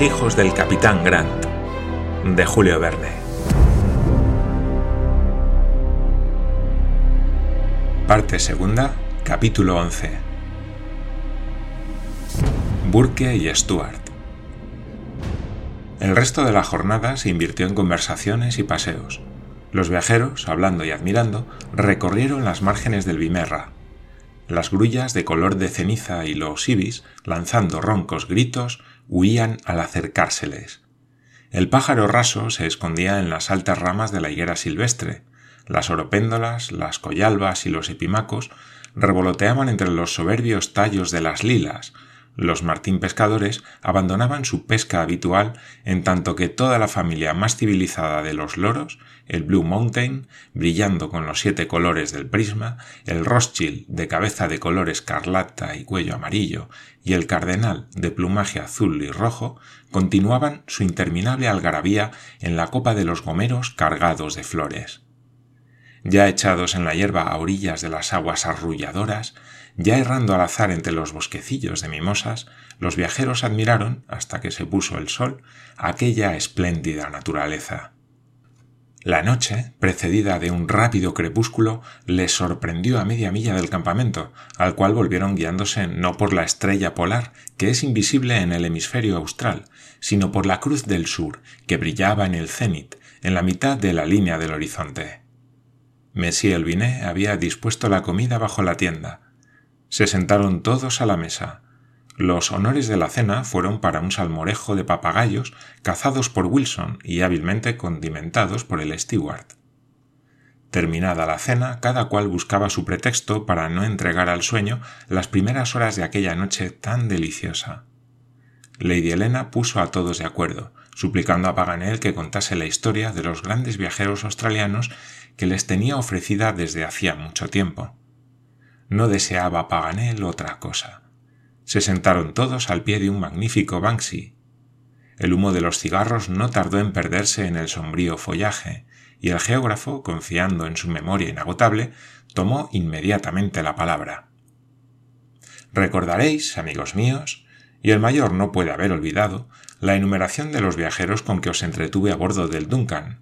Hijos del capitán Grant, de Julio Verne. Parte segunda, capítulo 11. Burke y Stuart. El resto de la jornada se invirtió en conversaciones y paseos. Los viajeros, hablando y admirando, recorrieron las márgenes del Vimerra. Las grullas de color de ceniza y los ibis, lanzando roncos gritos, huían al acercárseles. El pájaro raso se escondía en las altas ramas de la higuera silvestre. Las oropéndolas, las collalbas y los epimacos revoloteaban entre los soberbios tallos de las lilas, los martín pescadores abandonaban su pesca habitual en tanto que toda la familia más civilizada de los loros, el Blue Mountain, brillando con los siete colores del prisma, el Rothschild de cabeza de color escarlata y cuello amarillo, y el Cardenal de plumaje azul y rojo, continuaban su interminable algarabía en la copa de los gomeros cargados de flores. Ya echados en la hierba a orillas de las aguas arrulladoras, ya errando al azar entre los bosquecillos de mimosas, los viajeros admiraron, hasta que se puso el sol, aquella espléndida naturaleza. La noche, precedida de un rápido crepúsculo, les sorprendió a media milla del campamento, al cual volvieron guiándose no por la estrella polar, que es invisible en el hemisferio austral, sino por la cruz del sur, que brillaba en el cenit, en la mitad de la línea del horizonte. Monsieur Binet había dispuesto la comida bajo la tienda, se sentaron todos a la mesa. Los honores de la cena fueron para un salmorejo de papagayos cazados por Wilson y hábilmente condimentados por el steward. Terminada la cena, cada cual buscaba su pretexto para no entregar al sueño las primeras horas de aquella noche tan deliciosa. Lady Helena puso a todos de acuerdo, suplicando a Paganel que contase la historia de los grandes viajeros australianos que les tenía ofrecida desde hacía mucho tiempo. No deseaba Paganel otra cosa. Se sentaron todos al pie de un magnífico Banksy. El humo de los cigarros no tardó en perderse en el sombrío follaje, y el geógrafo, confiando en su memoria inagotable, tomó inmediatamente la palabra. Recordaréis, amigos míos, y el mayor no puede haber olvidado, la enumeración de los viajeros con que os entretuve a bordo del Duncan.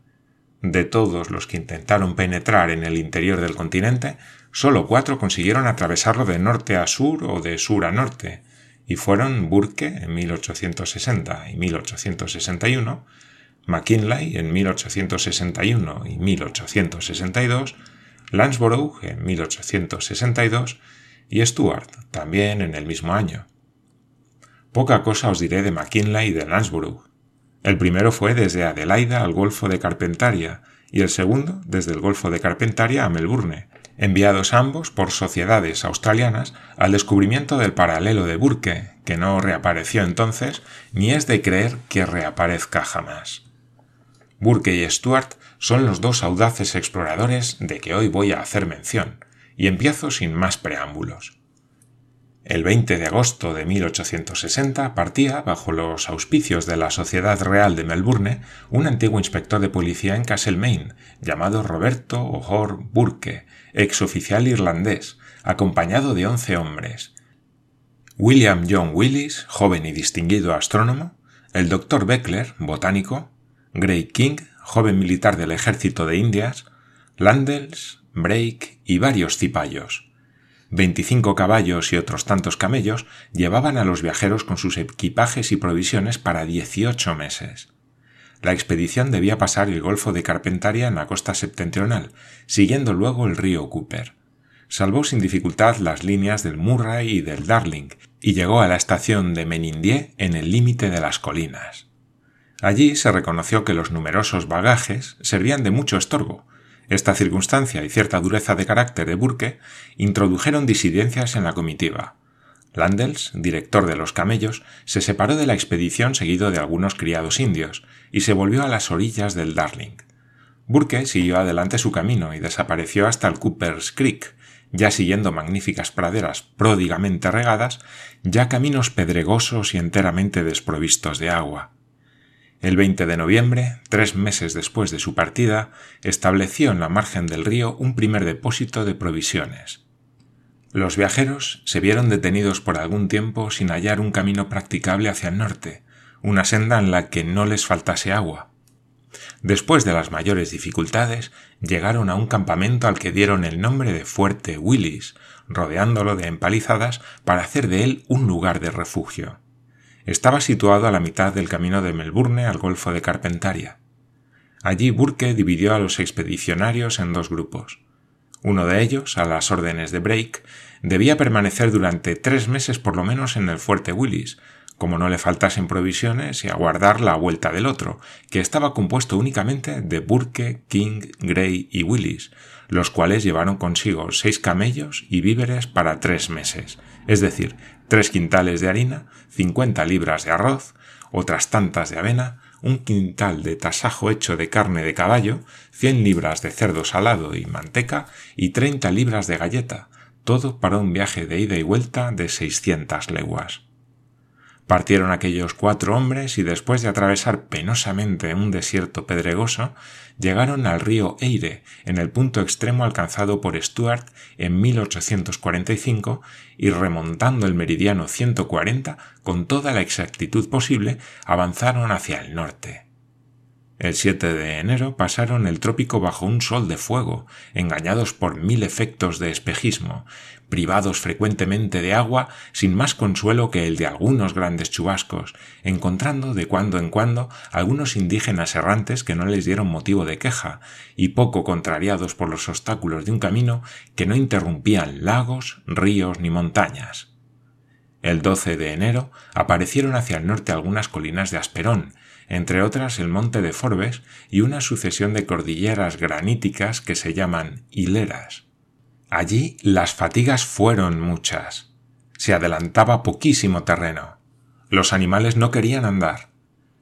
De todos los que intentaron penetrar en el interior del continente, Solo cuatro consiguieron atravesarlo de norte a sur o de sur a norte, y fueron Burke en 1860 y 1861, McKinley en 1861 y 1862, Landsborough en 1862 y Stuart también en el mismo año. Poca cosa os diré de McKinley y de Landsborough. El primero fue desde Adelaida al Golfo de Carpentaria y el segundo desde el Golfo de Carpentaria a Melbourne, enviados ambos por sociedades australianas al descubrimiento del paralelo de Burke, que no reapareció entonces ni es de creer que reaparezca jamás. Burke y Stuart son los dos audaces exploradores de que hoy voy a hacer mención, y empiezo sin más preámbulos. El 20 de agosto de 1860 partía, bajo los auspicios de la Sociedad Real de Melbourne, un antiguo inspector de policía en Castlemaine, llamado Roberto O'Hore Burke, ex oficial irlandés, acompañado de once hombres. William John Willis, joven y distinguido astrónomo, el Dr. Beckler, botánico, Gray King, joven militar del ejército de Indias, Landels, Brake y varios cipayos. Veinticinco caballos y otros tantos camellos llevaban a los viajeros con sus equipajes y provisiones para dieciocho meses. La expedición debía pasar el Golfo de Carpentaria en la costa septentrional, siguiendo luego el río Cooper. Salvó sin dificultad las líneas del Murray y del Darling y llegó a la estación de Menindie en el límite de las colinas. Allí se reconoció que los numerosos bagajes servían de mucho estorbo, esta circunstancia y cierta dureza de carácter de Burke introdujeron disidencias en la comitiva. Landels, director de los camellos, se separó de la expedición seguido de algunos criados indios y se volvió a las orillas del Darling. Burke siguió adelante su camino y desapareció hasta el Cooper's Creek, ya siguiendo magníficas praderas pródigamente regadas, ya caminos pedregosos y enteramente desprovistos de agua. El 20 de noviembre, tres meses después de su partida, estableció en la margen del río un primer depósito de provisiones. Los viajeros se vieron detenidos por algún tiempo sin hallar un camino practicable hacia el norte, una senda en la que no les faltase agua. Después de las mayores dificultades, llegaron a un campamento al que dieron el nombre de Fuerte Willis, rodeándolo de empalizadas para hacer de él un lugar de refugio. Estaba situado a la mitad del camino de Melbourne al Golfo de Carpentaria. Allí Burke dividió a los expedicionarios en dos grupos. Uno de ellos, a las órdenes de Brake, debía permanecer durante tres meses por lo menos en el fuerte Willis, como no le faltasen provisiones y aguardar la vuelta del otro, que estaba compuesto únicamente de Burke, King, Gray y Willis, los cuales llevaron consigo seis camellos y víveres para tres meses, es decir, tres quintales de harina, cincuenta libras de arroz, otras tantas de avena, un quintal de tasajo hecho de carne de caballo, cien libras de cerdo salado y manteca y treinta libras de galleta, todo para un viaje de ida y vuelta de seiscientas leguas. Partieron aquellos cuatro hombres y después de atravesar penosamente un desierto pedregoso, llegaron al río Eire, en el punto extremo alcanzado por Stuart en 1845, y remontando el meridiano 140 con toda la exactitud posible, avanzaron hacia el norte. El 7 de enero pasaron el trópico bajo un sol de fuego, engañados por mil efectos de espejismo, privados frecuentemente de agua sin más consuelo que el de algunos grandes chubascos, encontrando de cuando en cuando algunos indígenas errantes que no les dieron motivo de queja, y poco contrariados por los obstáculos de un camino que no interrumpían lagos, ríos ni montañas. El 12 de enero aparecieron hacia el norte algunas colinas de Asperón, entre otras el monte de Forbes y una sucesión de cordilleras graníticas que se llaman hileras. Allí las fatigas fueron muchas. Se adelantaba poquísimo terreno. Los animales no querían andar.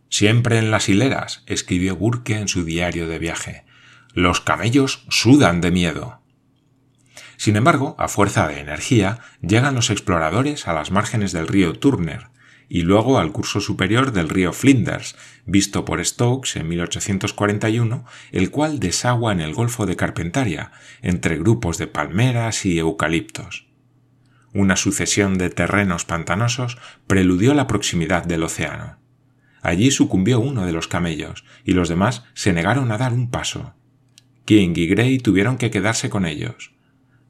Siempre en las hileras, escribió Burke en su diario de viaje. Los camellos sudan de miedo. Sin embargo, a fuerza de energía, llegan los exploradores a las márgenes del río Turner, y luego al curso superior del río Flinders, visto por Stokes en 1841, el cual desagua en el Golfo de Carpentaria, entre grupos de palmeras y eucaliptos. Una sucesión de terrenos pantanosos preludió la proximidad del océano. Allí sucumbió uno de los camellos, y los demás se negaron a dar un paso. King y Gray tuvieron que quedarse con ellos.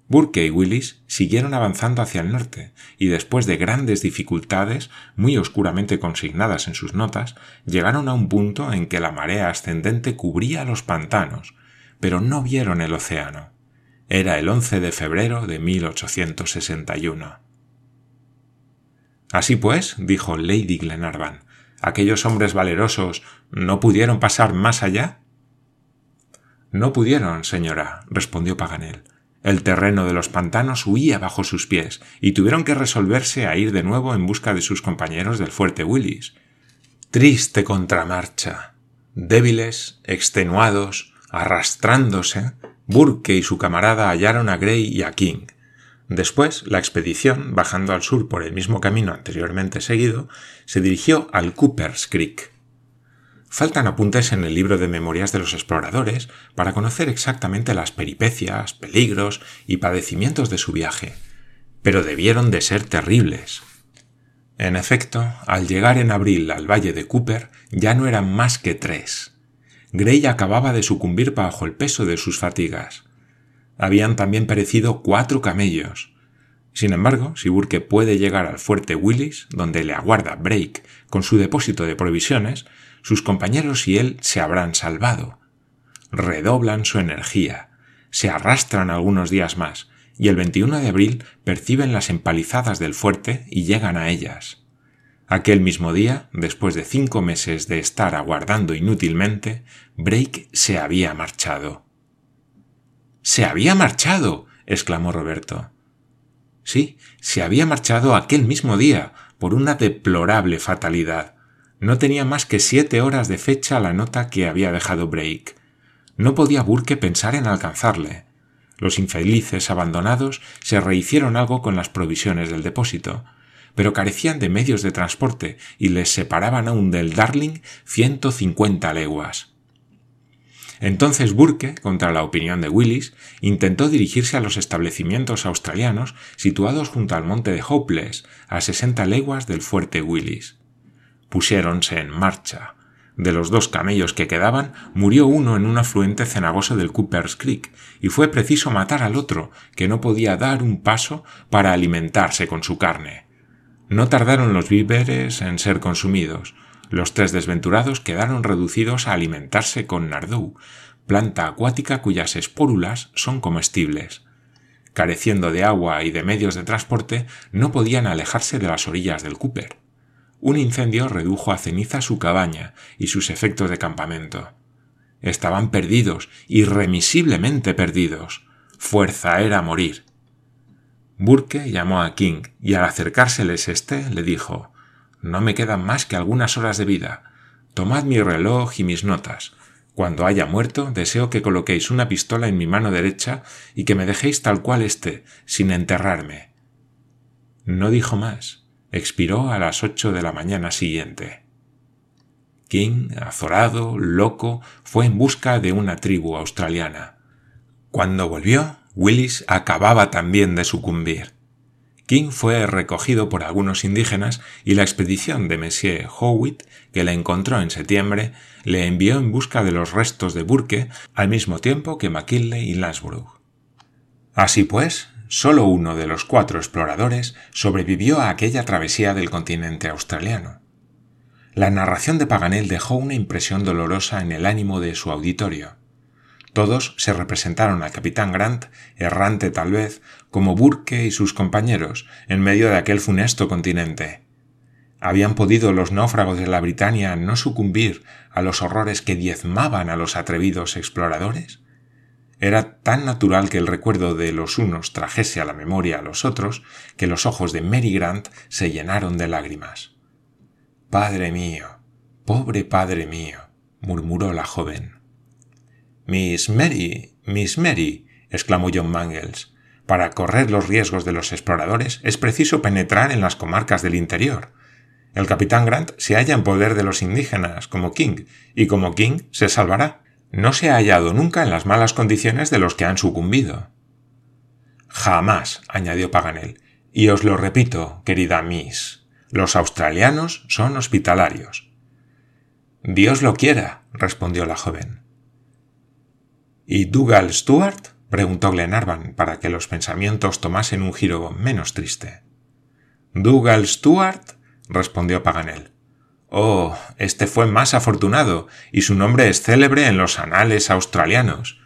Burke y Willis siguieron avanzando hacia el norte, y después de grandes dificultades, muy oscuramente consignadas en sus notas, llegaron a un punto en que la marea ascendente cubría los pantanos, pero no vieron el océano. Era el 11 de febrero de 1861. Así pues, dijo Lady Glenarvan, ¿aquellos hombres valerosos no pudieron pasar más allá? No pudieron, señora, respondió Paganel el terreno de los pantanos huía bajo sus pies y tuvieron que resolverse a ir de nuevo en busca de sus compañeros del fuerte Willis. Triste contramarcha. Débiles, extenuados, arrastrándose, Burke y su camarada hallaron a Gray y a King. Después, la expedición, bajando al sur por el mismo camino anteriormente seguido, se dirigió al Cooper's Creek. Faltan apuntes en el libro de memorias de los exploradores para conocer exactamente las peripecias, peligros y padecimientos de su viaje, pero debieron de ser terribles. En efecto, al llegar en abril al valle de Cooper ya no eran más que tres. Gray acababa de sucumbir bajo el peso de sus fatigas. Habían también perecido cuatro camellos. Sin embargo, si Burke puede llegar al fuerte Willis, donde le aguarda Brake con su depósito de provisiones, sus compañeros y él se habrán salvado. Redoblan su energía, se arrastran algunos días más, y el 21 de abril perciben las empalizadas del fuerte y llegan a ellas. Aquel mismo día, después de cinco meses de estar aguardando inútilmente, Brake se había marchado. Se había marchado. exclamó Roberto. Sí, se había marchado aquel mismo día, por una deplorable fatalidad. No tenía más que siete horas de fecha la nota que había dejado Brake. No podía Burke pensar en alcanzarle. Los infelices abandonados se rehicieron algo con las provisiones del depósito, pero carecían de medios de transporte y les separaban aún del Darling ciento cincuenta leguas. Entonces Burke, contra la opinión de Willis, intentó dirigirse a los establecimientos australianos situados junto al monte de Hopeless, a sesenta leguas del fuerte Willis. Pusiéronse en marcha. De los dos camellos que quedaban, murió uno en un afluente cenagoso del Cooper's Creek, y fue preciso matar al otro, que no podía dar un paso para alimentarse con su carne. No tardaron los víveres en ser consumidos. Los tres desventurados quedaron reducidos a alimentarse con nardú, planta acuática cuyas espórulas son comestibles. Careciendo de agua y de medios de transporte, no podían alejarse de las orillas del Cooper. Un incendio redujo a ceniza su cabaña y sus efectos de campamento. Estaban perdidos, irremisiblemente perdidos. Fuerza era morir. Burke llamó a King y al acercárseles éste le dijo No me quedan más que algunas horas de vida. Tomad mi reloj y mis notas. Cuando haya muerto, deseo que coloquéis una pistola en mi mano derecha y que me dejéis tal cual esté, sin enterrarme. No dijo más expiró a las ocho de la mañana siguiente. King, azorado, loco, fue en busca de una tribu australiana. Cuando volvió, Willis acababa también de sucumbir. King fue recogido por algunos indígenas y la expedición de Monsieur Howitt, que la encontró en septiembre, le envió en busca de los restos de Burke al mismo tiempo que McKinley y Lansborough. Así pues, Solo uno de los cuatro exploradores sobrevivió a aquella travesía del continente australiano. La narración de Paganel dejó una impresión dolorosa en el ánimo de su auditorio. Todos se representaron al capitán Grant, errante tal vez, como Burke y sus compañeros, en medio de aquel funesto continente. ¿Habían podido los náufragos de la Britania no sucumbir a los horrores que diezmaban a los atrevidos exploradores? Era tan natural que el recuerdo de los unos trajese a la memoria a los otros que los ojos de Mary Grant se llenaron de lágrimas. Padre mío, pobre padre mío, murmuró la joven. Miss Mary, Miss Mary, exclamó John Mangles, para correr los riesgos de los exploradores es preciso penetrar en las comarcas del interior. El capitán Grant se halla en poder de los indígenas, como King, y como King se salvará no se ha hallado nunca en las malas condiciones de los que han sucumbido. Jamás, añadió Paganel, y os lo repito, querida Miss, los australianos son hospitalarios. Dios lo quiera, respondió la joven. ¿Y Dougal Stuart? preguntó Glenarvan para que los pensamientos tomasen un giro menos triste. Dougal Stuart, respondió Paganel. Oh, este fue más afortunado, y su nombre es célebre en los anales australianos.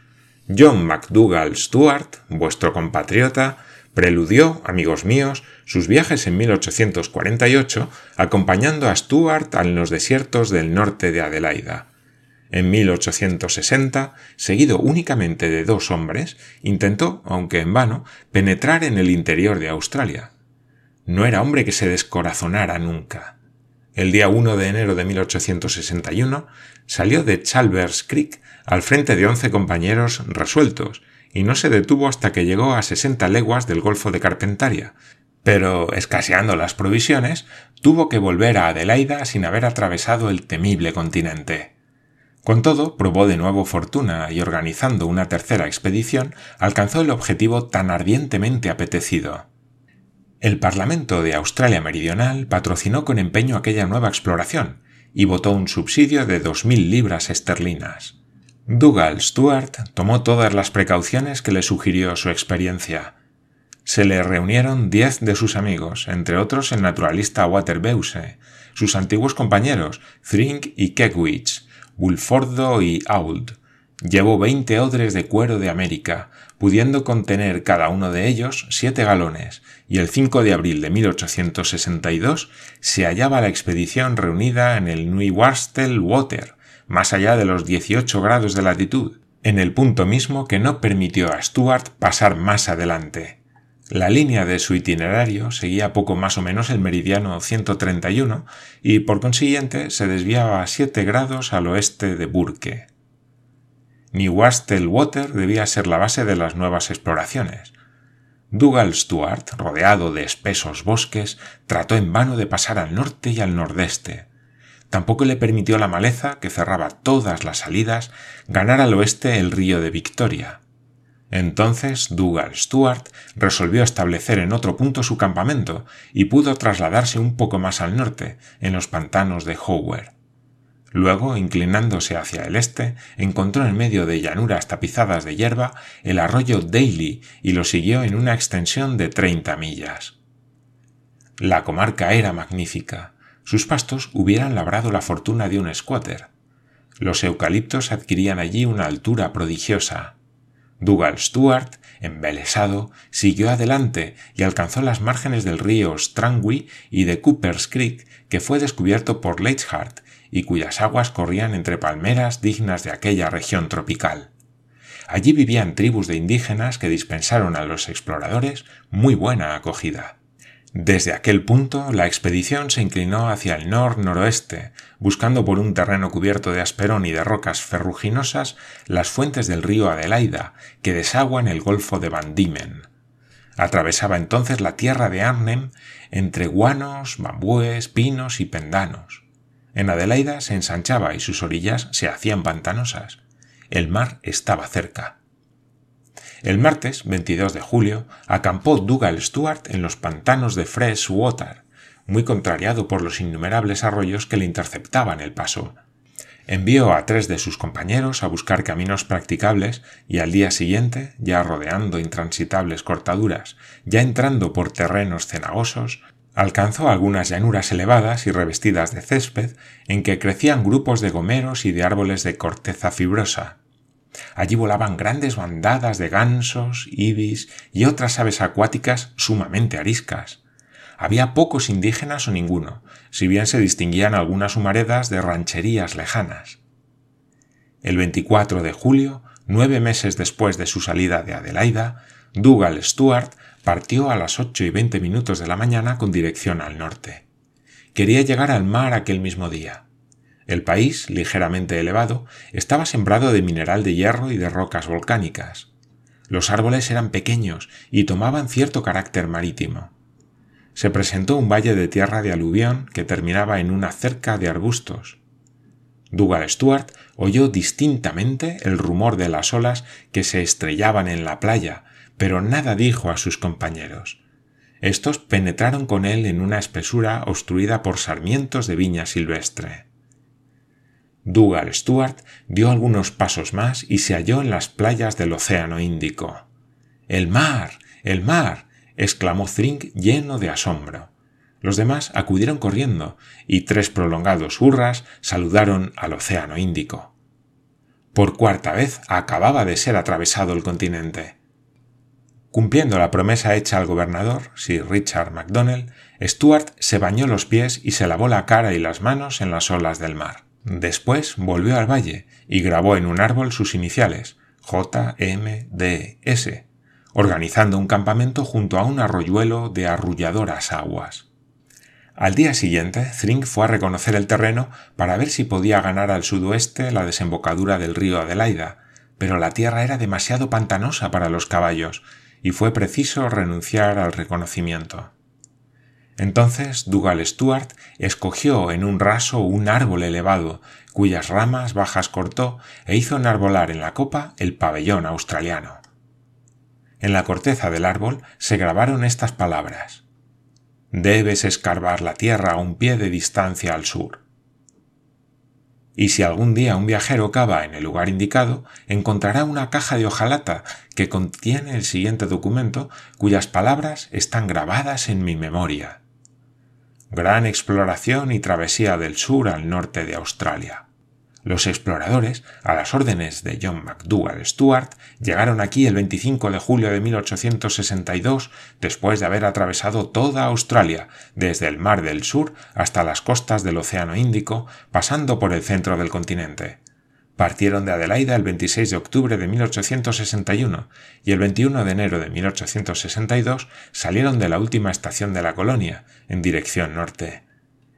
John MacDougall Stuart, vuestro compatriota, preludió, amigos míos, sus viajes en 1848, acompañando a Stuart en los desiertos del norte de Adelaida. En 1860, seguido únicamente de dos hombres, intentó, aunque en vano, penetrar en el interior de Australia. No era hombre que se descorazonara nunca el día 1 de enero de 1861, salió de Chalvers Creek al frente de once compañeros resueltos, y no se detuvo hasta que llegó a 60 leguas del Golfo de Carpentaria, pero, escaseando las provisiones, tuvo que volver a Adelaida sin haber atravesado el temible continente. Con todo, probó de nuevo fortuna y organizando una tercera expedición, alcanzó el objetivo tan ardientemente apetecido. El Parlamento de Australia Meridional patrocinó con empeño aquella nueva exploración y votó un subsidio de dos mil libras esterlinas. Dougal Stuart tomó todas las precauciones que le sugirió su experiencia. Se le reunieron diez de sus amigos, entre otros el naturalista Waterbeuse, sus antiguos compañeros Thrink y Kekwich, Bulfordo y Auld. Llevó veinte odres de cuero de América, pudiendo contener cada uno de ellos siete galones, y el 5 de abril de 1862 se hallaba la expedición reunida en el Neuwarstel Water, más allá de los 18 grados de latitud, en el punto mismo que no permitió a Stuart pasar más adelante. La línea de su itinerario seguía poco más o menos el meridiano 131 y por consiguiente se desviaba a 7 grados al oeste de Burke. Newcastle Water debía ser la base de las nuevas exploraciones. Dougal Stuart, rodeado de espesos bosques, trató en vano de pasar al norte y al nordeste. Tampoco le permitió la maleza, que cerraba todas las salidas, ganar al oeste el río de Victoria. Entonces Dougal Stuart resolvió establecer en otro punto su campamento y pudo trasladarse un poco más al norte, en los pantanos de Howard. Luego, inclinándose hacia el este, encontró en medio de llanuras tapizadas de hierba el arroyo Daly y lo siguió en una extensión de treinta millas. La comarca era magnífica. Sus pastos hubieran labrado la fortuna de un squatter. Los eucaliptos adquirían allí una altura prodigiosa. Dougal Stuart, embelesado, siguió adelante y alcanzó las márgenes del río Strangui y de Cooper's Creek, que fue descubierto por Leichhardt y cuyas aguas corrían entre palmeras dignas de aquella región tropical. Allí vivían tribus de indígenas que dispensaron a los exploradores muy buena acogida. Desde aquel punto la expedición se inclinó hacia el nor-noroeste, buscando por un terreno cubierto de asperón y de rocas ferruginosas las fuentes del río Adelaida, que desaguan el golfo de Van Diemen. Atravesaba entonces la tierra de Arnhem entre guanos, bambúes, pinos y pendanos. En Adelaida se ensanchaba y sus orillas se hacían pantanosas. El mar estaba cerca. El martes 22 de julio acampó Dougal Stuart en los pantanos de Fresh Water, muy contrariado por los innumerables arroyos que le interceptaban el paso. Envió a tres de sus compañeros a buscar caminos practicables y al día siguiente, ya rodeando intransitables cortaduras, ya entrando por terrenos cenagosos, alcanzó algunas llanuras elevadas y revestidas de césped en que crecían grupos de gomeros y de árboles de corteza fibrosa. Allí volaban grandes bandadas de gansos, ibis y otras aves acuáticas sumamente ariscas. Había pocos indígenas o ninguno, si bien se distinguían algunas humaredas de rancherías lejanas. El 24 de julio, nueve meses después de su salida de Adelaida, Dougal Stuart partió a las ocho y veinte minutos de la mañana con dirección al norte. Quería llegar al mar aquel mismo día. El país, ligeramente elevado, estaba sembrado de mineral de hierro y de rocas volcánicas. Los árboles eran pequeños y tomaban cierto carácter marítimo. Se presentó un valle de tierra de aluvión que terminaba en una cerca de arbustos. Dougal Stuart oyó distintamente el rumor de las olas que se estrellaban en la playa pero nada dijo a sus compañeros. Estos penetraron con él en una espesura obstruida por sarmientos de viña silvestre. Dougal Stuart dio algunos pasos más y se halló en las playas del Océano Índico. ¡El mar! ¡El mar! exclamó Thring lleno de asombro. Los demás acudieron corriendo y tres prolongados hurras saludaron al Océano Índico. Por cuarta vez acababa de ser atravesado el continente. Cumpliendo la promesa hecha al gobernador, Sir Richard MacDonnell, Stuart se bañó los pies y se lavó la cara y las manos en las olas del mar. Después volvió al valle y grabó en un árbol sus iniciales, JMDS, organizando un campamento junto a un arroyuelo de arrulladoras aguas. Al día siguiente, Thring fue a reconocer el terreno para ver si podía ganar al sudoeste la desembocadura del río Adelaida, pero la tierra era demasiado pantanosa para los caballos y fue preciso renunciar al reconocimiento. Entonces Dougal Stuart escogió en un raso un árbol elevado, cuyas ramas bajas cortó e hizo enarbolar en la copa el pabellón australiano. En la corteza del árbol se grabaron estas palabras Debes escarbar la tierra a un pie de distancia al sur y si algún día un viajero cava en el lugar indicado, encontrará una caja de hojalata que contiene el siguiente documento cuyas palabras están grabadas en mi memoria. Gran exploración y travesía del sur al norte de Australia. Los exploradores, a las órdenes de John McDougall Stuart, llegaron aquí el 25 de julio de 1862 después de haber atravesado toda Australia, desde el Mar del Sur hasta las costas del Océano Índico, pasando por el centro del continente. Partieron de Adelaida el 26 de octubre de 1861 y el 21 de enero de 1862 salieron de la última estación de la colonia, en dirección norte.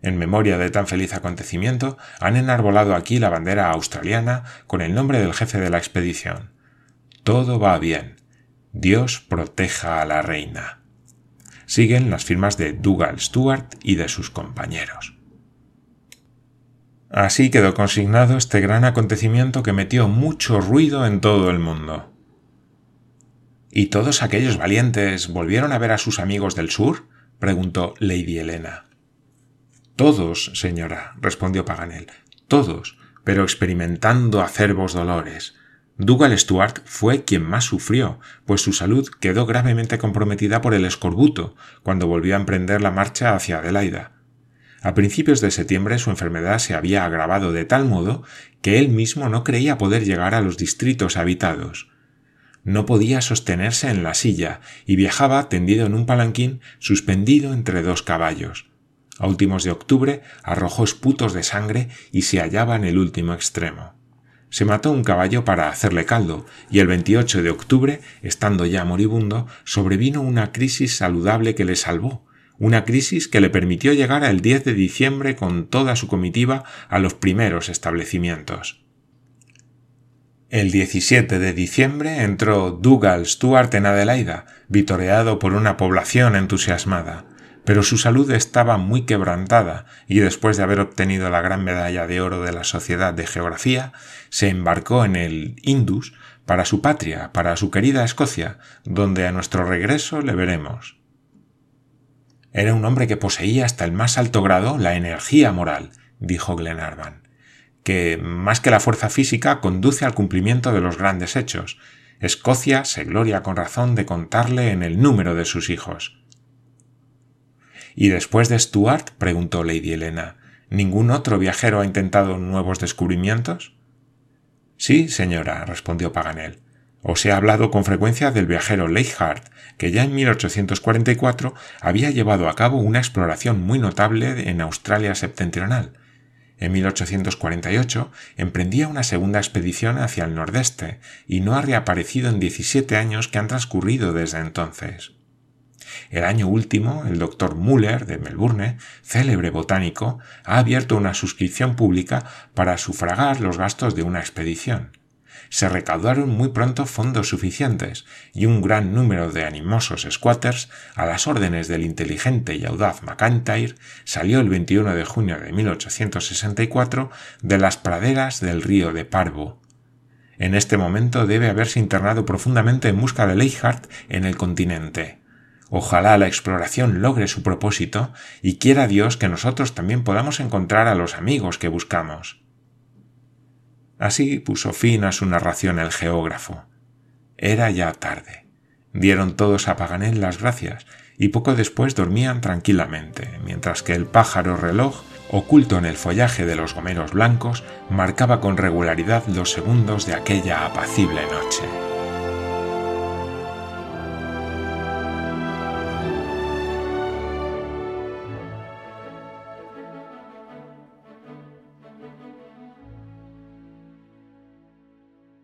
En memoria de tan feliz acontecimiento, han enarbolado aquí la bandera australiana con el nombre del jefe de la expedición. Todo va bien. Dios proteja a la reina. Siguen las firmas de Dougal Stewart y de sus compañeros. Así quedó consignado este gran acontecimiento que metió mucho ruido en todo el mundo. ¿Y todos aquellos valientes volvieron a ver a sus amigos del sur? preguntó Lady Helena. Todos, señora, respondió Paganel, todos, pero experimentando acerbos dolores. Dougal Stuart fue quien más sufrió, pues su salud quedó gravemente comprometida por el escorbuto cuando volvió a emprender la marcha hacia Adelaida. A principios de septiembre su enfermedad se había agravado de tal modo que él mismo no creía poder llegar a los distritos habitados. No podía sostenerse en la silla y viajaba tendido en un palanquín suspendido entre dos caballos. A últimos de octubre arrojó esputos de sangre y se hallaba en el último extremo. Se mató un caballo para hacerle caldo, y el 28 de octubre, estando ya moribundo, sobrevino una crisis saludable que le salvó, una crisis que le permitió llegar el 10 de diciembre con toda su comitiva a los primeros establecimientos. El 17 de diciembre entró Dougal Stuart en Adelaida, vitoreado por una población entusiasmada, pero su salud estaba muy quebrantada y después de haber obtenido la gran medalla de oro de la Sociedad de Geografía, se embarcó en el Indus para su patria, para su querida Escocia, donde a nuestro regreso le veremos. Era un hombre que poseía hasta el más alto grado la energía moral, dijo Glenarvan, que, más que la fuerza física, conduce al cumplimiento de los grandes hechos. Escocia se gloria con razón de contarle en el número de sus hijos. ¿Y después de Stuart? preguntó Lady Helena. ¿Ningún otro viajero ha intentado nuevos descubrimientos? Sí, señora, respondió Paganel. Os he hablado con frecuencia del viajero Leichhardt, que ya en 1844 había llevado a cabo una exploración muy notable en Australia septentrional. En 1848 emprendía una segunda expedición hacia el nordeste y no ha reaparecido en 17 años que han transcurrido desde entonces. El año último, el doctor Muller de Melbourne, célebre botánico, ha abierto una suscripción pública para sufragar los gastos de una expedición se recaudaron muy pronto fondos suficientes y un gran número de animosos squatters, a las órdenes del inteligente y audaz McIntyre, salió el 21 de junio de 1864 de las praderas del río de Parvo. En este momento debe haberse internado profundamente en busca de Leichhardt en el continente. Ojalá la exploración logre su propósito y quiera Dios que nosotros también podamos encontrar a los amigos que buscamos. Así puso fin a su narración el geógrafo. Era ya tarde. Dieron todos a Paganel las gracias y poco después dormían tranquilamente, mientras que el pájaro reloj, oculto en el follaje de los gomeros blancos, marcaba con regularidad los segundos de aquella apacible noche.